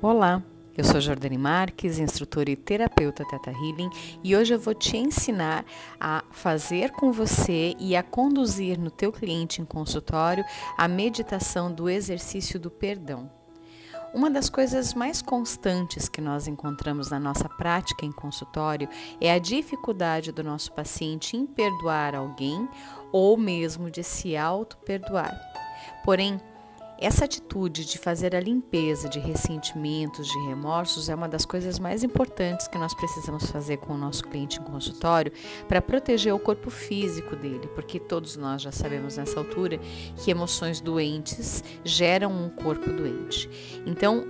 Olá, eu sou Jordane Marques, instrutora e terapeuta Teta Healing, e hoje eu vou te ensinar a fazer com você e a conduzir no teu cliente em consultório a meditação do exercício do perdão. Uma das coisas mais constantes que nós encontramos na nossa prática em consultório é a dificuldade do nosso paciente em perdoar alguém ou mesmo de se auto-perdoar. Porém, essa atitude de fazer a limpeza de ressentimentos, de remorsos, é uma das coisas mais importantes que nós precisamos fazer com o nosso cliente em consultório para proteger o corpo físico dele, porque todos nós já sabemos nessa altura que emoções doentes geram um corpo doente. Então,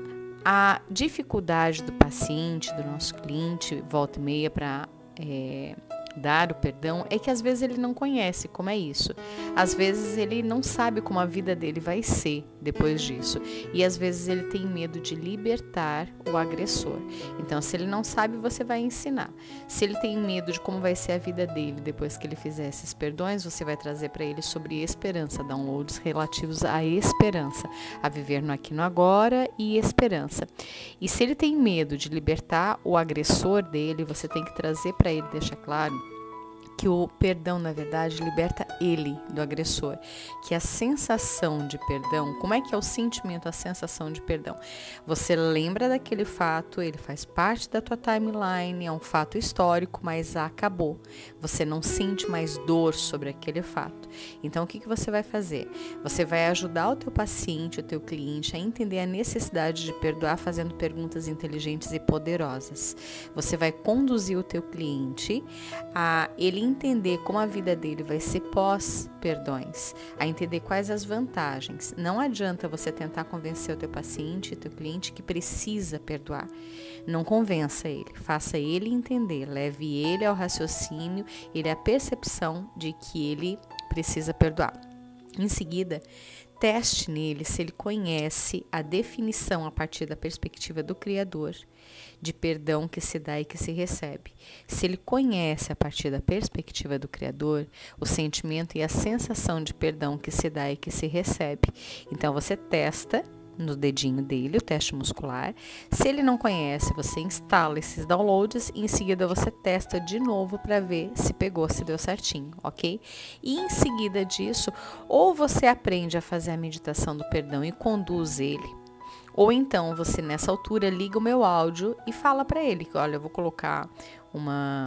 a dificuldade do paciente, do nosso cliente, volta e meia para é, dar o perdão é que às vezes ele não conhece como é isso. Às vezes ele não sabe como a vida dele vai ser depois disso. E às vezes ele tem medo de libertar o agressor. Então, se ele não sabe, você vai ensinar. Se ele tem medo de como vai ser a vida dele depois que ele fizer esses perdões, você vai trazer para ele sobre esperança, downloads relativos à esperança, a viver no aqui no agora e esperança. E se ele tem medo de libertar o agressor dele, você tem que trazer para ele, deixar claro que o perdão, na verdade, liberta ele do agressor, que a sensação de perdão, como é que é o sentimento, a sensação de perdão? Você lembra daquele fato, ele faz parte da tua timeline, é um fato histórico, mas acabou. Você não sente mais dor sobre aquele fato. Então, o que, que você vai fazer? Você vai ajudar o teu paciente, o teu cliente a entender a necessidade de perdoar fazendo perguntas inteligentes e poderosas. Você vai conduzir o teu cliente a ele entender como a vida dele vai ser pós-perdões, a entender quais as vantagens. Não adianta você tentar convencer o teu paciente, o teu cliente que precisa perdoar. Não convença ele, faça ele entender, leve ele ao raciocínio, ele à percepção de que ele precisa perdoar. Em seguida, teste nele se ele conhece a definição a partir da perspectiva do Criador de perdão que se dá e que se recebe. Se ele conhece a partir da perspectiva do Criador o sentimento e a sensação de perdão que se dá e que se recebe, então você testa no dedinho dele, o teste muscular. Se ele não conhece, você instala esses downloads e em seguida você testa de novo para ver se pegou, se deu certinho, ok? E em seguida disso, ou você aprende a fazer a meditação do perdão e conduz ele, ou então você nessa altura liga o meu áudio e fala para ele que, olha, eu vou colocar uma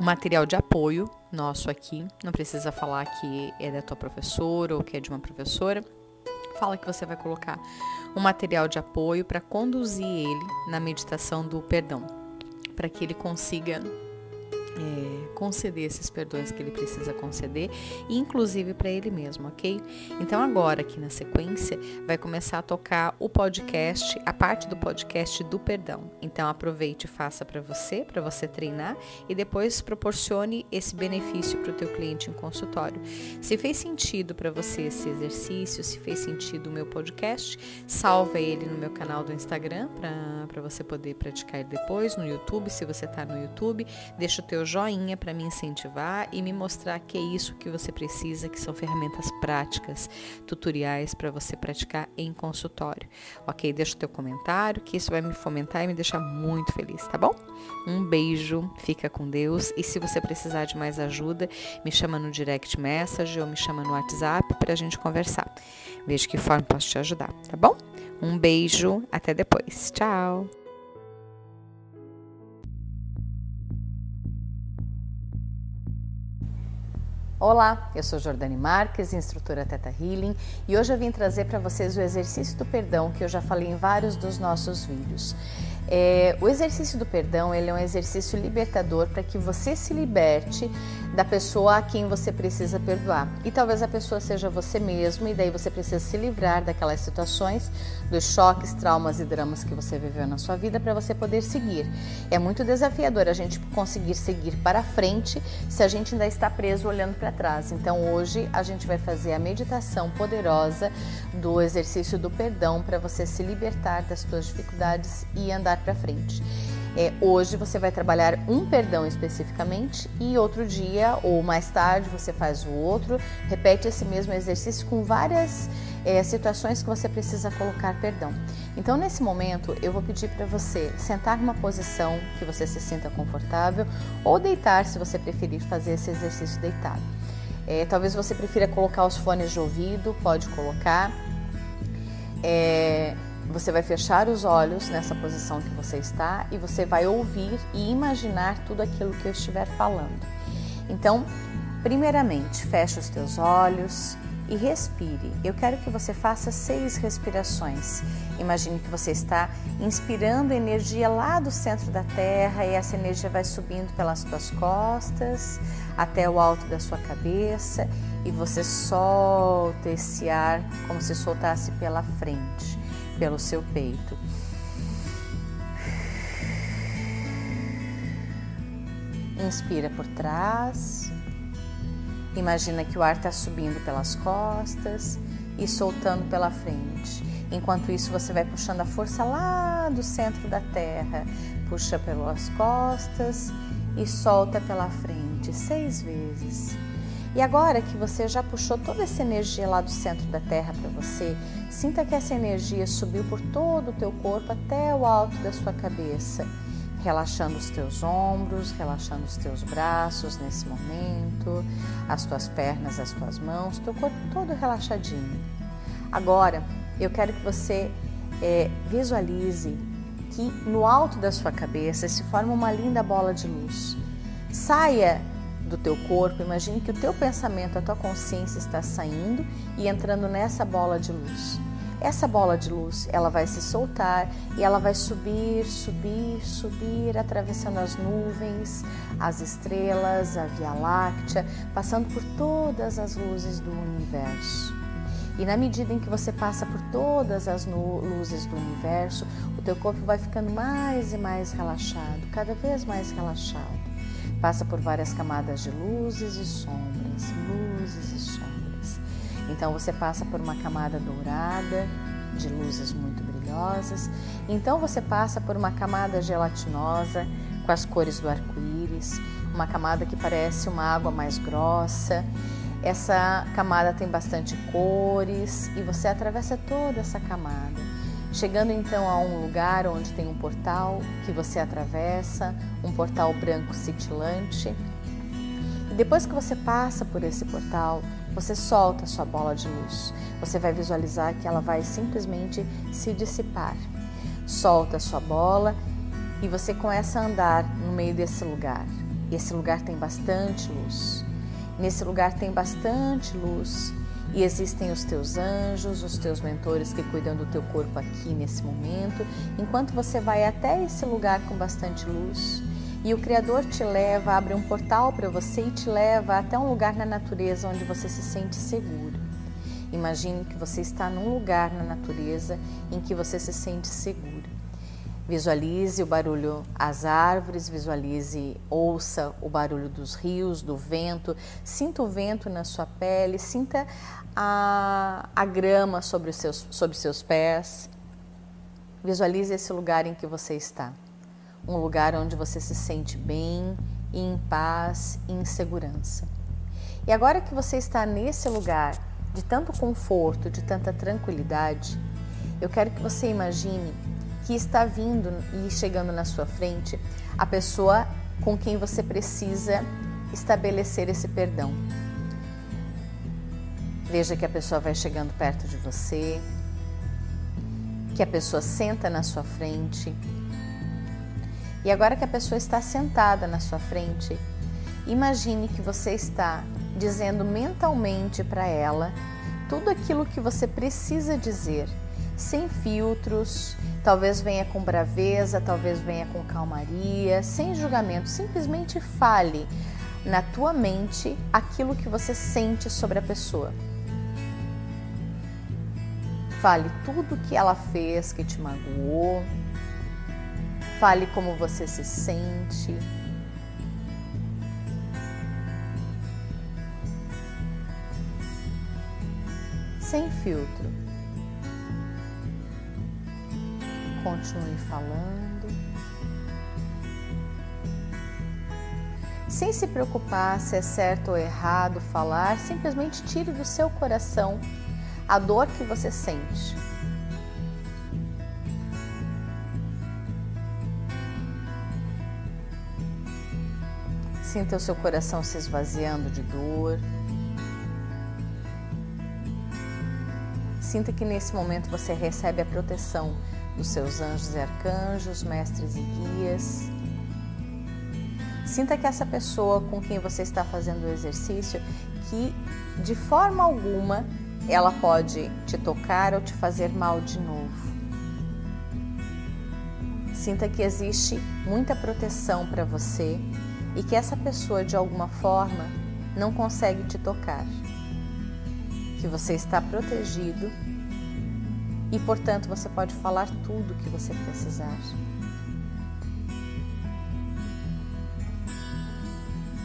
um material de apoio nosso aqui, não precisa falar que é da tua professora ou que é de uma professora fala que você vai colocar um material de apoio para conduzir ele na meditação do perdão, para que ele consiga é, conceder esses perdões que ele precisa conceder, inclusive para ele mesmo, ok? Então agora aqui na sequência vai começar a tocar o podcast, a parte do podcast do perdão. Então aproveite e faça para você, para você treinar e depois proporcione esse benefício para o teu cliente em consultório. Se fez sentido para você esse exercício, se fez sentido o meu podcast, salva ele no meu canal do Instagram para você poder praticar depois no YouTube, se você está no YouTube, deixa o teu seu joinha para me incentivar e me mostrar que é isso que você precisa, que são ferramentas práticas, tutoriais para você praticar em consultório. Ok? Deixa o teu comentário, que isso vai me fomentar e me deixar muito feliz, tá bom? Um beijo, fica com Deus e se você precisar de mais ajuda, me chama no direct message ou me chama no WhatsApp para a gente conversar. Veja que forma posso te ajudar, tá bom? Um beijo, até depois. Tchau! Olá, eu sou Jordane Marques, instrutora Teta Healing, e hoje eu vim trazer para vocês o exercício do perdão que eu já falei em vários dos nossos vídeos. É, o exercício do perdão ele é um exercício libertador para que você se liberte da pessoa a quem você precisa perdoar. E talvez a pessoa seja você mesmo, e daí você precisa se livrar daquelas situações, dos choques, traumas e dramas que você viveu na sua vida para você poder seguir. É muito desafiador a gente conseguir seguir para frente se a gente ainda está preso olhando para trás. Então hoje a gente vai fazer a meditação poderosa do exercício do perdão para você se libertar das suas dificuldades e andar para frente. É, hoje você vai trabalhar um perdão especificamente e outro dia ou mais tarde você faz o outro. Repete esse mesmo exercício com várias é, situações que você precisa colocar perdão. Então, nesse momento, eu vou pedir para você sentar numa posição que você se sinta confortável ou deitar, se você preferir fazer esse exercício deitado. É, talvez você prefira colocar os fones de ouvido, pode colocar. É, você vai fechar os olhos nessa posição que você está e você vai ouvir e imaginar tudo aquilo que eu estiver falando. Então, primeiramente, feche os teus olhos e respire. Eu quero que você faça seis respirações. Imagine que você está inspirando energia lá do centro da Terra e essa energia vai subindo pelas tuas costas até o alto da sua cabeça e você solta esse ar como se soltasse pela frente, pelo seu peito. Inspira por trás Imagina que o ar está subindo pelas costas e soltando pela frente. Enquanto isso, você vai puxando a força lá do centro da terra. Puxa pelas costas e solta pela frente seis vezes. E agora que você já puxou toda essa energia lá do centro da terra para você, sinta que essa energia subiu por todo o teu corpo até o alto da sua cabeça relaxando os teus ombros, relaxando os teus braços nesse momento, as tuas pernas, as tuas mãos, teu corpo todo relaxadinho. Agora, eu quero que você é, visualize que no alto da sua cabeça se forma uma linda bola de luz. Saia do teu corpo, imagine que o teu pensamento, a tua consciência está saindo e entrando nessa bola de luz. Essa bola de luz, ela vai se soltar e ela vai subir, subir, subir, atravessando as nuvens, as estrelas, a Via Láctea, passando por todas as luzes do universo. E na medida em que você passa por todas as luzes do universo, o teu corpo vai ficando mais e mais relaxado, cada vez mais relaxado. Passa por várias camadas de luzes e sombras, luzes e sombras. Então você passa por uma camada dourada de luzes muito brilhosas. Então você passa por uma camada gelatinosa com as cores do arco-íris, uma camada que parece uma água mais grossa. Essa camada tem bastante cores e você atravessa toda essa camada, chegando então a um lugar onde tem um portal que você atravessa, um portal branco cintilante. E depois que você passa por esse portal, você solta a sua bola de luz. Você vai visualizar que ela vai simplesmente se dissipar. Solta a sua bola e você começa a andar no meio desse lugar. E esse lugar tem bastante luz. Nesse lugar tem bastante luz e existem os teus anjos, os teus mentores que cuidam do teu corpo aqui nesse momento, enquanto você vai até esse lugar com bastante luz e o Criador te leva, abre um portal para você e te leva até um lugar na natureza onde você se sente seguro. Imagine que você está num lugar na natureza em que você se sente seguro. Visualize o barulho as árvores, visualize, ouça o barulho dos rios, do vento, sinta o vento na sua pele, sinta a, a grama sobre os, seus, sobre seus pés. Visualize esse lugar em que você está um lugar onde você se sente bem, em paz em segurança. E agora que você está nesse lugar de tanto conforto, de tanta tranquilidade, eu quero que você imagine que está vindo e chegando na sua frente a pessoa com quem você precisa estabelecer esse perdão. Veja que a pessoa vai chegando perto de você, que a pessoa senta na sua frente e agora que a pessoa está sentada na sua frente, imagine que você está dizendo mentalmente para ela tudo aquilo que você precisa dizer, sem filtros, talvez venha com braveza, talvez venha com calmaria, sem julgamento, simplesmente fale na tua mente aquilo que você sente sobre a pessoa. Fale tudo que ela fez que te magoou, Fale como você se sente. Sem filtro. Continue falando. sem se preocupar se é certo ou errado falar, simplesmente tire do seu coração a dor que você sente. Sinta o seu coração se esvaziando de dor. Sinta que nesse momento você recebe a proteção dos seus anjos e arcanjos, mestres e guias. Sinta que essa pessoa com quem você está fazendo o exercício, que de forma alguma ela pode te tocar ou te fazer mal de novo. Sinta que existe muita proteção para você e que essa pessoa de alguma forma não consegue te tocar, que você está protegido e, portanto, você pode falar tudo o que você precisar.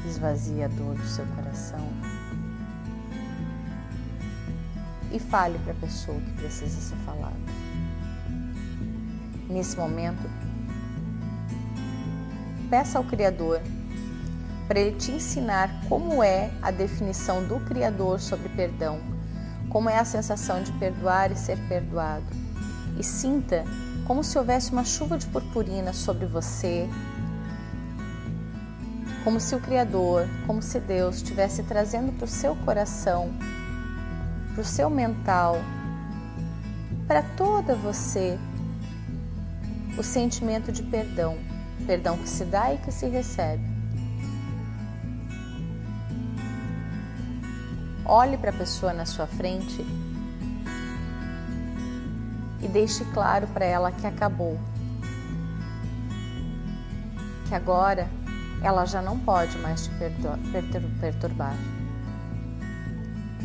Esvazie a dor do seu coração e fale para a pessoa que precisa ser falada. Nesse momento, peça ao Criador para ele te ensinar como é a definição do Criador sobre perdão, como é a sensação de perdoar e ser perdoado. E sinta como se houvesse uma chuva de purpurina sobre você, como se o Criador, como se Deus estivesse trazendo para o seu coração, para o seu mental, para toda você, o sentimento de perdão, perdão que se dá e que se recebe. Olhe para a pessoa na sua frente e deixe claro para ela que acabou. Que agora ela já não pode mais te perturbar.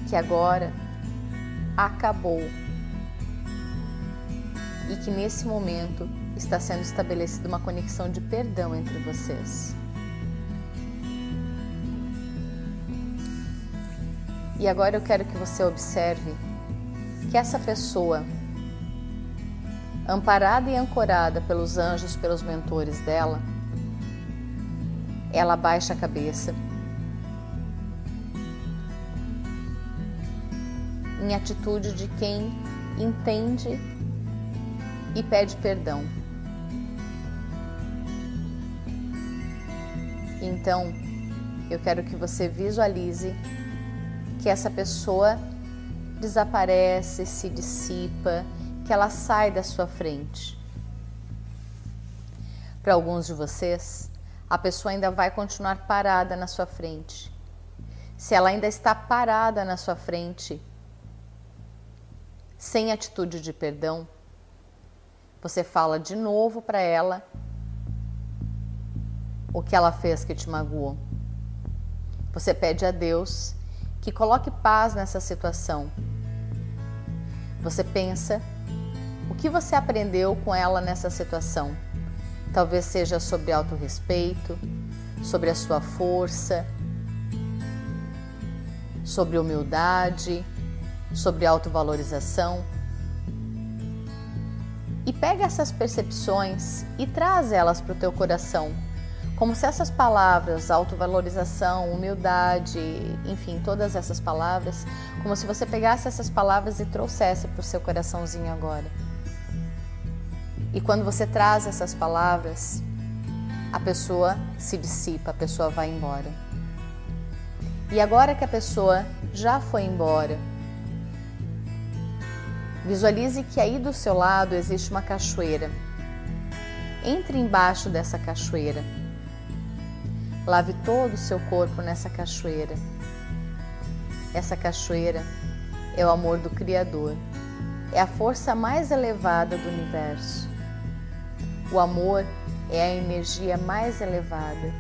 Que agora acabou. E que nesse momento está sendo estabelecida uma conexão de perdão entre vocês. E agora eu quero que você observe que essa pessoa, amparada e ancorada pelos anjos, pelos mentores dela, ela baixa a cabeça em atitude de quem entende e pede perdão. Então, eu quero que você visualize que essa pessoa desaparece, se dissipa, que ela sai da sua frente. Para alguns de vocês, a pessoa ainda vai continuar parada na sua frente. Se ela ainda está parada na sua frente, sem atitude de perdão, você fala de novo para ela o que ela fez que te magoou. Você pede a Deus que coloque paz nessa situação. Você pensa o que você aprendeu com ela nessa situação? Talvez seja sobre autorrespeito, sobre a sua força, sobre humildade, sobre autovalorização. E pega essas percepções e traz elas para o teu coração como se essas palavras, autovalorização, humildade, enfim, todas essas palavras, como se você pegasse essas palavras e trouxesse para o seu coraçãozinho agora. E quando você traz essas palavras, a pessoa se dissipa, a pessoa vai embora. E agora que a pessoa já foi embora, visualize que aí do seu lado existe uma cachoeira. Entre embaixo dessa cachoeira Lave todo o seu corpo nessa cachoeira. Essa cachoeira é o amor do Criador, é a força mais elevada do universo. O amor é a energia mais elevada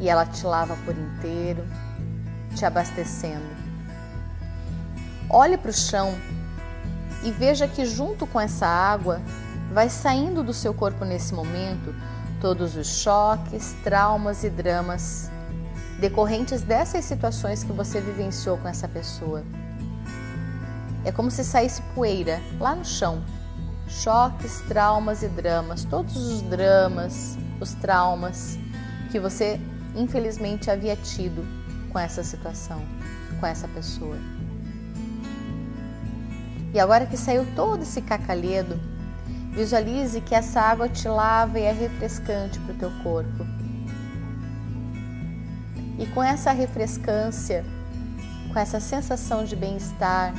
e ela te lava por inteiro, te abastecendo. Olhe para o chão e veja que, junto com essa água, vai saindo do seu corpo nesse momento todos os choques, traumas e dramas decorrentes dessas situações que você vivenciou com essa pessoa. É como se saísse poeira lá no chão. Choques, traumas e dramas, todos os dramas, os traumas que você infelizmente havia tido com essa situação, com essa pessoa. E agora que saiu todo esse cacalhedo, visualize que essa água te lava e é refrescante para o teu corpo. E com essa refrescância, com essa sensação de bem-estar,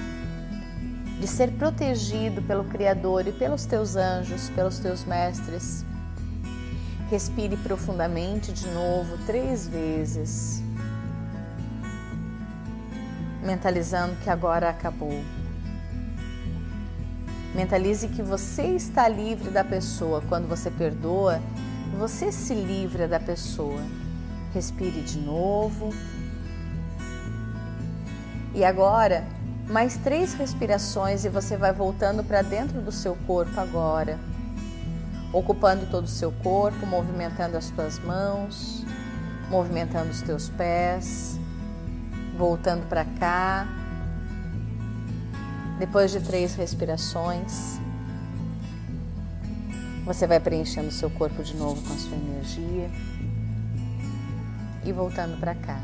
de ser protegido pelo Criador e pelos teus anjos, pelos teus mestres, respire profundamente de novo três vezes, mentalizando que agora acabou. Mentalize que você está livre da pessoa. Quando você perdoa, você se livra da pessoa. Respire de novo. E agora, mais três respirações e você vai voltando para dentro do seu corpo agora. Ocupando todo o seu corpo, movimentando as suas mãos, movimentando os teus pés, voltando para cá, depois de três respirações, você vai preenchendo seu corpo de novo com a sua energia e voltando para cá.